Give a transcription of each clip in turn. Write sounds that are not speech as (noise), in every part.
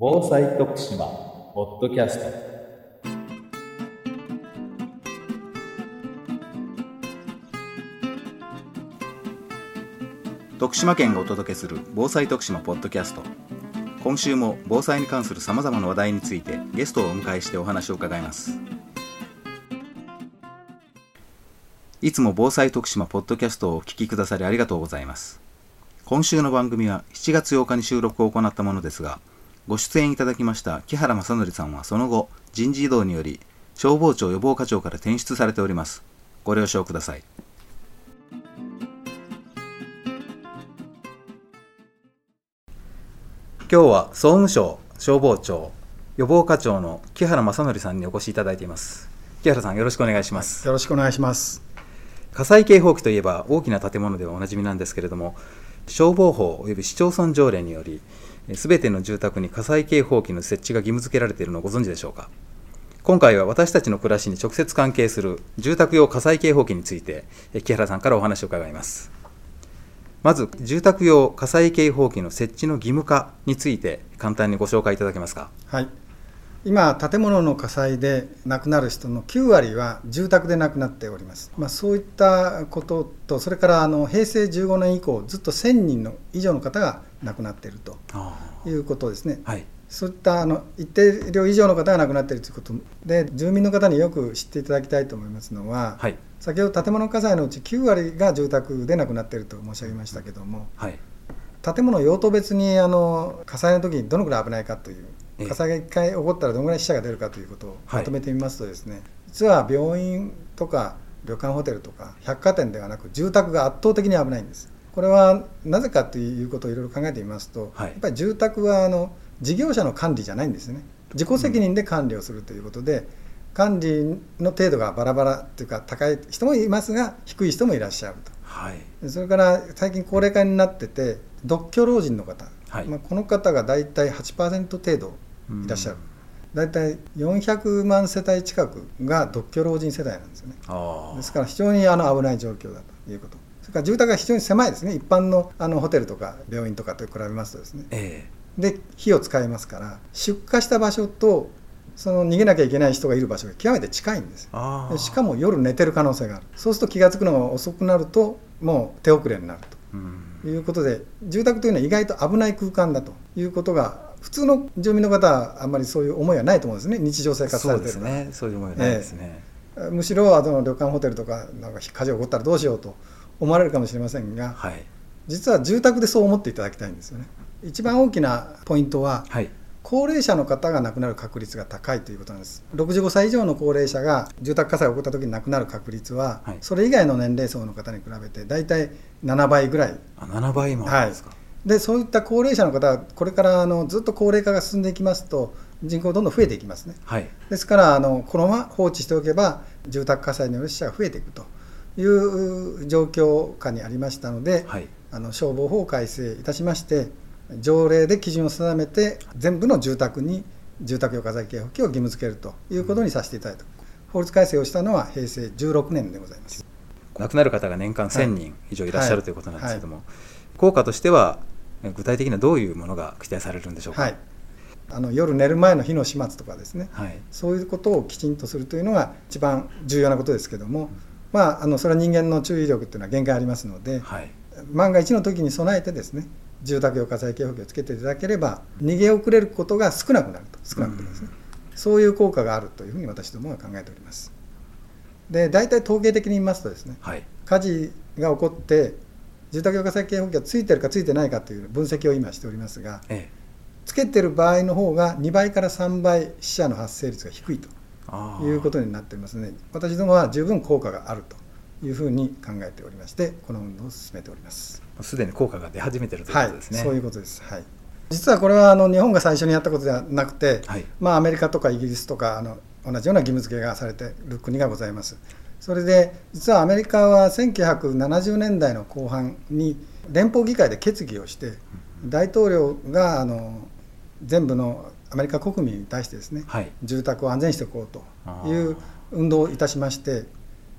防災徳島ポッドキャスト。徳島県がお届けする防災徳島ポッドキャスト。今週も防災に関するさまざまな話題についてゲストをお迎えしてお話を伺います。いつも防災徳島ポッドキャストをお聞きくださりありがとうございます。今週の番組は7月8日に収録を行ったものですがご出演いただきました木原正則さんはその後人事異動により消防庁予防課長から転出されております。ご了承ください。今日は総務省消防庁予防課長の木原正則さんにお越しいただいています。木原さんよろしくお願いします。よろしくお願いします。火災警報器といえば大きな建物ではおなじみなんですけれども消防法及び市町村条例によりすべての住宅に火災警報器の設置が義務付けられているのをご存知でしょうか？今回は私たちの暮らしに直接関係する住宅用火災警報器について木原さんからお話を伺いますまず住宅用火災警報器の設置の義務化について簡単にご紹介いただけますか？はい。今建物の火災で亡くなる人の9割は住宅で亡くなっております。まあ、そういったこととそれからあの平成15年以降ずっと1000人の以上の方が亡くなっているということですね。はい。そういったあの一定量以上の方が亡くなっているということで住民の方によく知っていただきたいと思いますのは、はい、先ほど建物火災のうち9割が住宅で亡くなっていると申し上げましたけども、はい、建物用途別にあの火災の時にどのくらい危ないかという火災が1回起こったらどのぐらい死者が出るかということをまとめてみますとですね、はい、実は病院とか旅館ホテルとか百貨店ではなく住宅が圧倒的に危ないんです。これはなぜかということをいろいろ考えてみますと、はい、やっぱり住宅はあの事業者の管理じゃないんですね。自己責任で管理をするということで、うん、管理の程度がバラバラというか高い人もいますが低い人もいらっしゃると、はい、それから最近高齢化になってて独居老人の方、はい、まあ、この方が大体8%程度いらっしゃる、うん大体400万世帯近くが独居老人世帯なんですよね。ですから非常にあの危ない状況だということ。それから住宅が非常に狭いですね。一般のあのホテルとか病院とかと比べますとですね、えーで火を使いますから出火した場所とその逃げなきゃいけない人がいる場所が極めて近いんです。しかも夜寝てる可能性がある。そうすると気が付くのが遅くなるともう手遅れになるということで住宅というのは意外と危ない空間だということが普通の住民の方はあんまりそういう思いはないと思うんですね。日常生活されてるそうですね。そういう思いはないですね、えー、むしろあの旅館ホテルとかなんか火事が起こったらどうしようと思われるかもしれませんが、はい、実は住宅でそう思っていただきたいんですよね。一番大きなポイントは、はい、高齢者の方が亡くなる確率が高いということなんです。65歳以上の高齢者が住宅火災が起こった時に亡くなる確率は、はい、それ以外の年齢層の方に比べて大体7倍ぐらい。あ7倍もあるんですか、はい、でそういった高齢者の方はこれからあのずっと高齢化が進んでいきますと人口どんどん増えていきますね、はい、ですからあのこのまま放置しておけば住宅火災による死者が増えていくという状況下にありましたので、はい、あの消防法を改正いたしまして条例で基準を定めて全部の住宅に住宅用火災警報器を義務付けるということにさせていただいた、法律改正をしたのは平成16年でございます。亡くなる方が年間1000人以上いらっしゃる、はい、ということなんですけども、はい、効果としては具体的にはどういうものが期待されるんでしょうか、はい、あの夜寝る前の火の始末とかですね、そういうことをきちんとするというのが一番重要なことですけども、うん、まあ、あのそれは人間の注意力っていうのは限界ありますので、万が一の時に備えてですね住宅用火災警報器をつけていただければ逃げ遅れることが少なくなると少なくですね、うん、そういう効果があるというふうに私どもは考えております。で大体統計的に言いますとですね、はい、火事が起こって住宅用火災警報器がついてるかついてないかという分析を今しておりますが、ええ、つけてる場合の方が2倍から3倍死者の発生率が低いということになっておりますので私どもは十分効果があるというふうに考えておりましてこの運動を進めております。すでに効果が出始めているということですね、はい、そういうことです、はい、実はこれはあの日本が最初にやったことではなくて、はい、まあ、アメリカとかイギリスとかあの同じような義務付けがされている国がございますそれで実はアメリカは1970年代の後半に連邦議会で決議をして大統領があの全部のアメリカ国民に対してですね、はい、住宅を安全にしておこうという運動をいたしまして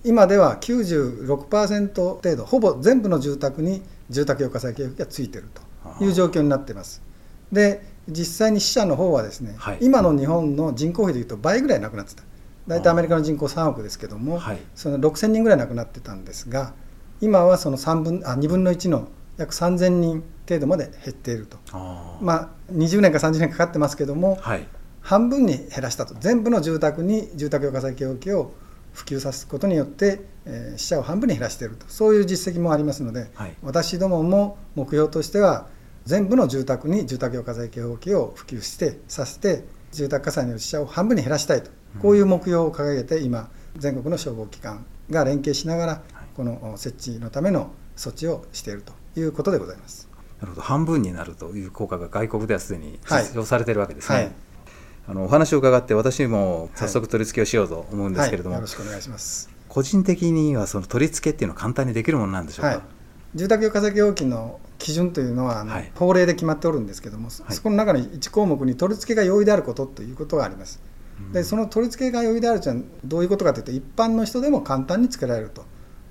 今では96%程度ほぼ全部の住宅に住宅用火災警報器がついているという状況になっています。で実際に死者の方はですね、はい。今の日本の人口比でいうと倍ぐらい亡くなってた大体アメリカの人口3億ですけども、はい。その6000人ぐらい亡くなってたんですが今はその3分あ2分の1の約3000人程度まで減っていると、まあ、20年か30年かかってますけども、はい。半分に減らしたと。全部の住宅に住宅用火災警報器を普及させることによって、えー死者を半分に減らしていると。そういう実績もありますので、はい。私どもも目標としては全部の住宅に住宅用火災警報器を普及してさせて住宅火災による死者を半分に減らしたいとこういう目標を掲げて今全国の消防機関が連携しながらこの設置のための措置をしているということでございます。なるほど。半分になるという効果が外国ではすでにはい実証されているわけですね、はい。あのお話を伺って私も早速取り付けをしようと思うんですけれども、はい、よろしくお願いします。個人的にはその取り付けっていうのは簡単にできるものなんでしょうか、はい、住宅用火災警報器の基準というのはあの、はい。法令で決まっておるんですけども、そこの中の1項目に取り付けが容易であることということがあります。でその取り付けが容易であるというのはどういうことかというと一般の人でも簡単につけられると。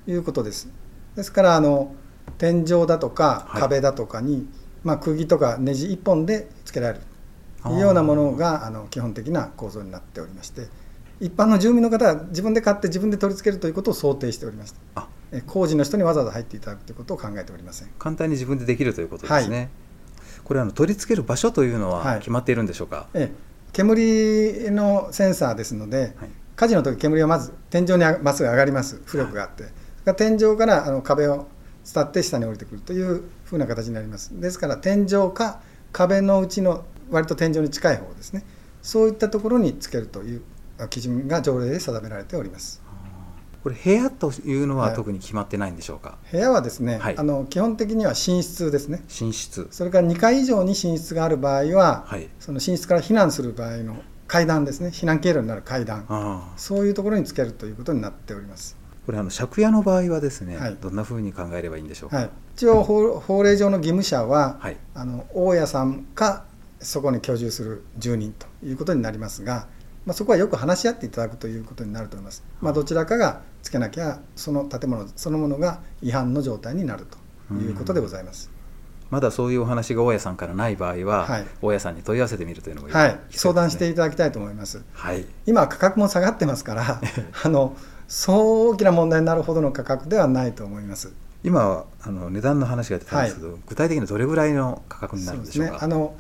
いうことです。ですからあの天井だとかはい。壁だとかに、まあ、釘とかネジ1本でつけられる。あーいうようなものがあの基本的な構造になっておりまして一般の住民の方は自分で買って自分で取り付けるということを想定しておりましてあ。え工事の人にわざわざ入っていただくということを考えておりません。簡単に自分でできるということですね、これあの取り付ける場所というのははい。決まっているんでしょうか、ええ煙のセンサーですので、はい。火事の時煙はまず天井にまっすぐ上がります。浮力があって、それから天井からあの壁を伝って下に降りてくるというふうな形になります。ですから天井か壁のうちの割と天井に近い方ですね。そういったところにつけるというあ基準が条例で定められておりますこれ部屋というのははい。特に決まってないんでしょうか、部屋はですね、はい。あの基本的には寝室ですね。寝室。それから2階以上に寝室がある場合は、はい。その寝室から避難する場合の階段ですね。避難経路になる階段。そういうところにつけるということになっております。これあの借家の場合はですね、はい。どんなふうに考えればいいんでしょうか、はい、一応法法令上の義務者は、はい。あの大家さんかそこに居住する住人ということになりますが、まあ、そこはよく話し合っていただくということになると思います、まあ、どちらかがつけなきゃその建物そのものが違反の状態になるということでございます、まだそういうお話が大家さんからない場合は、はい。大家さんに問い合わせてみるというのもいいはい。相談していただきたいと思います。はい。今価格も下がってますから (laughs) あのそう大きな問題になるほどの価格ではないと思います。今はあの値段の話が出たんですけど、具体的にはどれぐらいの価格になるんでしょうか？そうですね。あの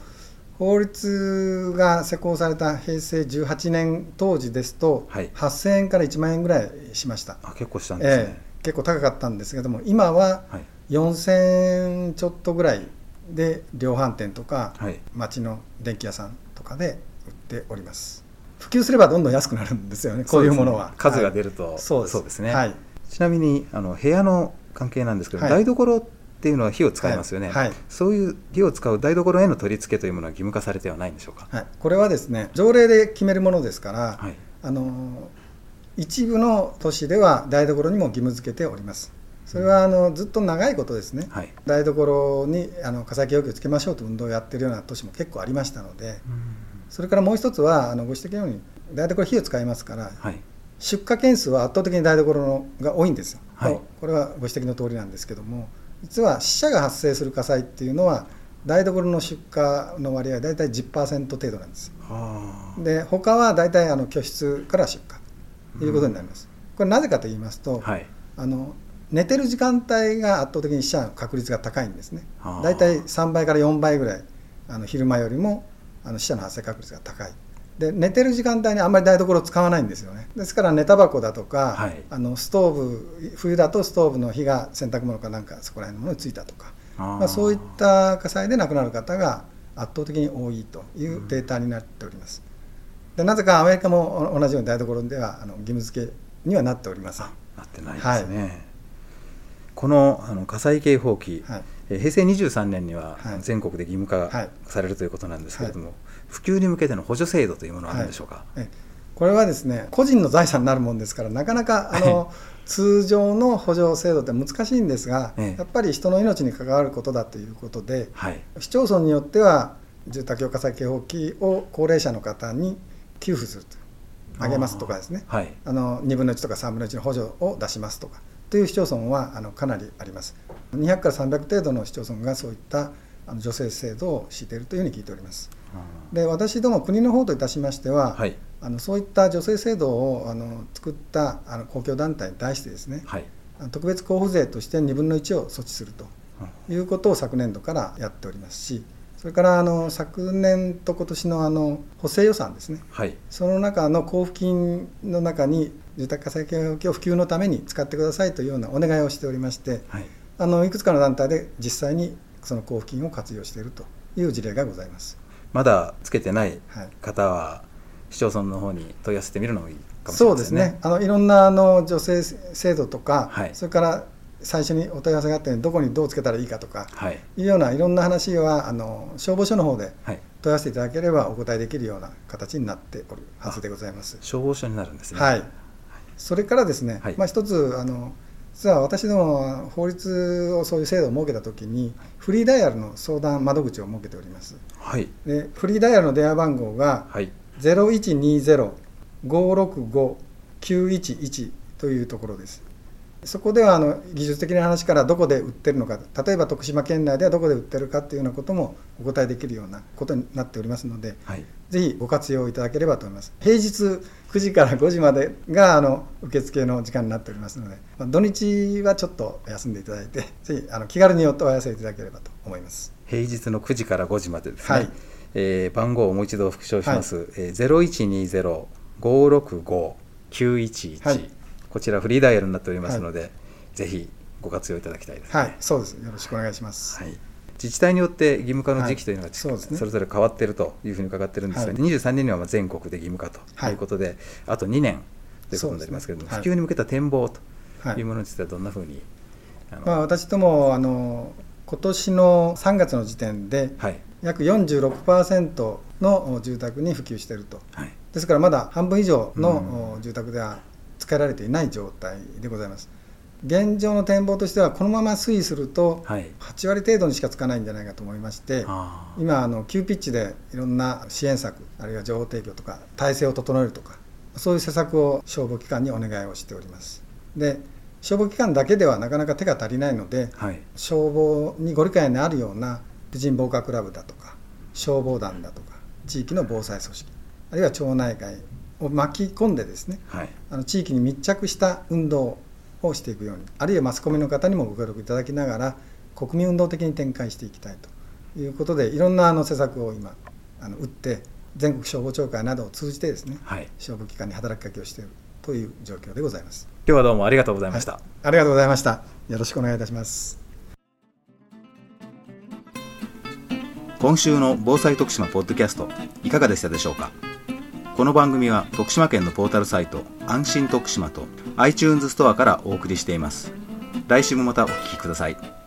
法律が施行された平成18年当時ですと、はい。8000円から1万円ぐらいしました、あ結構したんですね、ええ。結構高かったんですけども今ははい。4000円ちょっとぐらいで量販店とか、はい。町の電気屋さんとかで売っております。普及すればどんどん安くなるんですよねこういうものは、ね数が出るると、そうです。ね、はい。ちなみにあの部屋の関係なんですけど、はい。台所っていうのは火を使いますよね、はい。はい。そういう火を使う台所への取り付けというものは義務化されてはないんでしょうか、はい、これはですね条例で決めるものですから、はい。あの一部の都市では台所にも義務付けております。それはあのずっと長いことですね、はい。台所にあの火災警報器をつけましょうという運動をやってるような都市も結構ありましたのでそれからもう一つはあのご指摘のように台所火を使いますからはい。出火件数は圧倒的に台所のが多いんですよ、はい。これはご指摘の通りなんですけども実は死者が発生する火災っていうのは台所の出火の割合は大体10%程度なんです。はで他は大体あの居室から出火ということになります、これなぜかと言いますと、あはい。あの寝てる時間帯が圧倒的に死者の確率が高いんですね。大体3倍から4倍ぐらいあの昼間よりもあの死者の発生確率が高いで寝てる時間帯にあんまり台所を使わないんですよね。ですから寝タバコだとか、はい。あのストーブ冬だとストーブの火が洗濯物かなんかそこら辺のものについたとか。まあ、そういった火災で亡くなる方が圧倒的に多いというデータになっております。でなぜかアメリカも同じように台所ではあの義務付けにはなっておりません。なってないですね、このあの火災警報器、はい。えー平成23年にははい。全国で義務化はい。されるということなんですけれども、普及に向けての補助制度というものはあるんでしょうか、えこれはですね個人の財産になるもんですからなかなかあの通常の補助制度って難しいんですが、ええ。やっぱり人の命に関わることだということではい。市町村によっては住宅用火災警報器を高齢者の方に給付するとあげますとかですね。はい。あの2分の1とか3分の1の補助を出しますとかという市町村はあのかなりあります。200から300程度の市町村がそういったあの助成制度を敷いているというふうに聞いておりますで私ども国の方といたしましては、はい。あのそういった助成制度をあの作ったあの公共団体に対してですね、はい。特別交付税として2分の1を措置するということを昨年度からやっておりますし、それからあの昨年と今年のあの補正予算ですね、はい。その中の交付金の中に、住宅火災警報器を普及のために使ってくださいというようなお願いをしておりまして、はい。あのいくつかの団体で実際にその交付金を活用しているという事例がございます。まだつけてないはい。方は市町村の方に問い合わせてみるのもいいかもしれそうませんねですね、あのいろんなあの助成制度とか、はい。それから最初にお問い合わせがあったように、どこにどうつけたらいいかとかはい。いうようないろんな話はあの消防署の方ではい。問い合わせていただければお答えできるような形になっておるはずでございます。消防署になるんですね。はい、それからですね、はい。まあ、一つあの、実は私どもは法律をそういう制度を設けたときに、フリーダイヤルの相談窓口を設けております。はいでフリーダイヤルの電話番号がはい0120-565-911というところです。そこではあの技術的な話からどこで売ってるのか、例えば徳島県内ではどこで売ってるかっていうようなこともお答えできるようなことになっておりますので、はい。ぜひご活用いただければと思います。平日9時から5時までがあの受付の時間になっておりますので、まあ、土日はちょっと休んでいただいて、ぜひあの気軽にお問い合わせいただければと思います。平日の9時から5時までですね、はい。えー番号をもう一度復唱します、えー、0120-565-911、はいこちらフリーダイヤルになっておりますので、ぜひご活用いただきたいです、はい、そうです。よろしくお願いします。はい。自治体によって義務化の時期というのが、はい。そね。れぞれ変わっているというふうに伺ってるんですが、はい。23年にはまあ全国で義務化とはいいうことで、あと2年ということになりますけれども、そうですね普及に向けた展望とはいいうものについてはどんなふうに、まあ、私どもあの今年の3月の時点ではい。約46%の住宅に普及していると。はい。ですからまだ半分以上うん。の住宅ではられていない状態でございます。現状の展望としてはこのまま推移するとはい。8割程度にしかつかないんじゃないかと思いましてあー。今あの急ピッチでいろんな支援策あるいは情報提供とか体制を整えるとかそういう施策を消防機関にお願いをしております。で消防機関だけではなかなか手が足りないのではい。消防にご理解のあるような婦人防火クラブだとか消防団だとか地域の防災組織あるいは町内会を巻き込んでですねはいあの地域に密着した運動をしていくようにあるいはマスコミの方にもご協力いただきながら国民運動的に展開していきたいということでいろんなあの施策を今あの打って全国消防協会などを通じてですねはい消防機関に働きかけをしているという状況でございます。今日はどうもありがとうございました、はいありがとうございました。よろしくお願いいたします。今週の防災徳島ポッドキャストいかがでしたでしょうか？この番組は徳島県のポータルサイト安心徳島と iTunes ストアからお送りしています。来週もまたお聴きください。